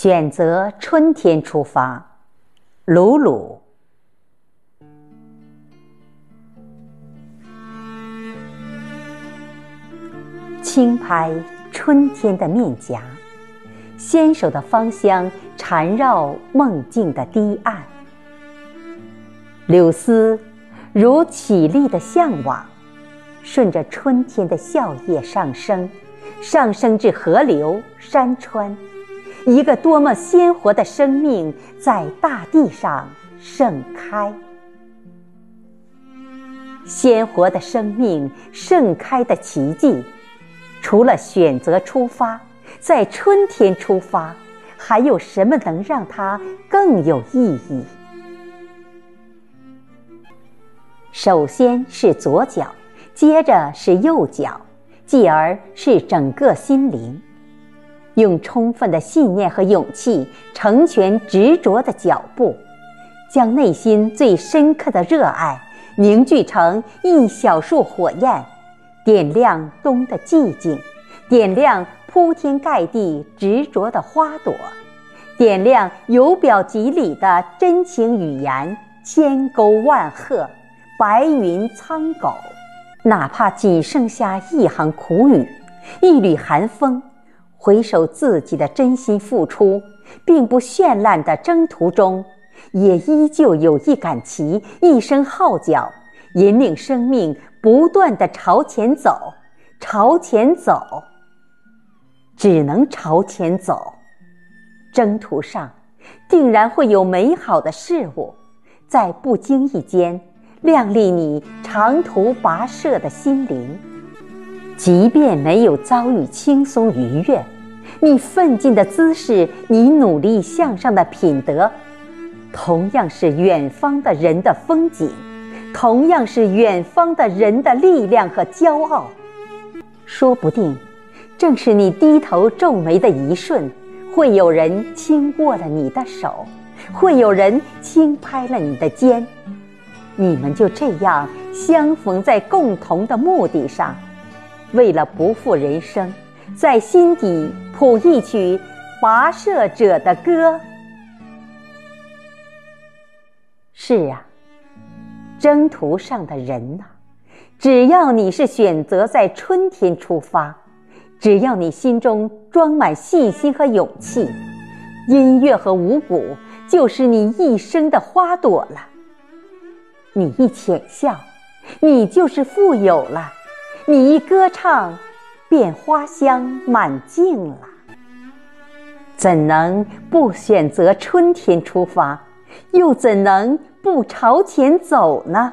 选择春天出发，鲁鲁。轻拍春天的面颊，纤手的芳香缠绕梦境的堤岸。柳丝如绮丽的向往，顺着春天的笑靥上升，上升至河流山川。一个多么鲜活的生命在大地上盛开！鲜活的生命盛开的奇迹，除了选择出发，在春天出发，还有什么能让它更有意义？首先是左脚，接着是右脚，继而是整个心灵。用充分的信念和勇气，成全执着的脚步，将内心最深刻的热爱凝聚成一小束火焰，点亮冬的寂静，点亮铺天盖地执着的花朵，点亮由表及里的真情语言，千沟万壑，白云苍狗，哪怕仅剩下一行苦语，一缕寒风。回首自己的真心付出，并不绚烂的征途中，也依旧有一杆旗，一声号角，引领生命不断的朝前走，朝前走，只能朝前走。征途上，定然会有美好的事物，在不经意间亮丽你长途跋涉的心灵。即便没有遭遇轻松愉悦，你奋进的姿势，你努力向上的品德，同样是远方的人的风景，同样是远方的人的力量和骄傲。说不定，正是你低头皱眉的一瞬，会有人轻握了你的手，会有人轻拍了你的肩，你们就这样相逢在共同的目的上。为了不负人生，在心底谱一曲跋涉者的歌。是啊，征途上的人呐，只要你是选择在春天出发，只要你心中装满信心和勇气，音乐和五谷就是你一生的花朵了。你一浅笑，你就是富有了。你一歌唱，便花香满径了。怎能不选择春天出发？又怎能不朝前走呢？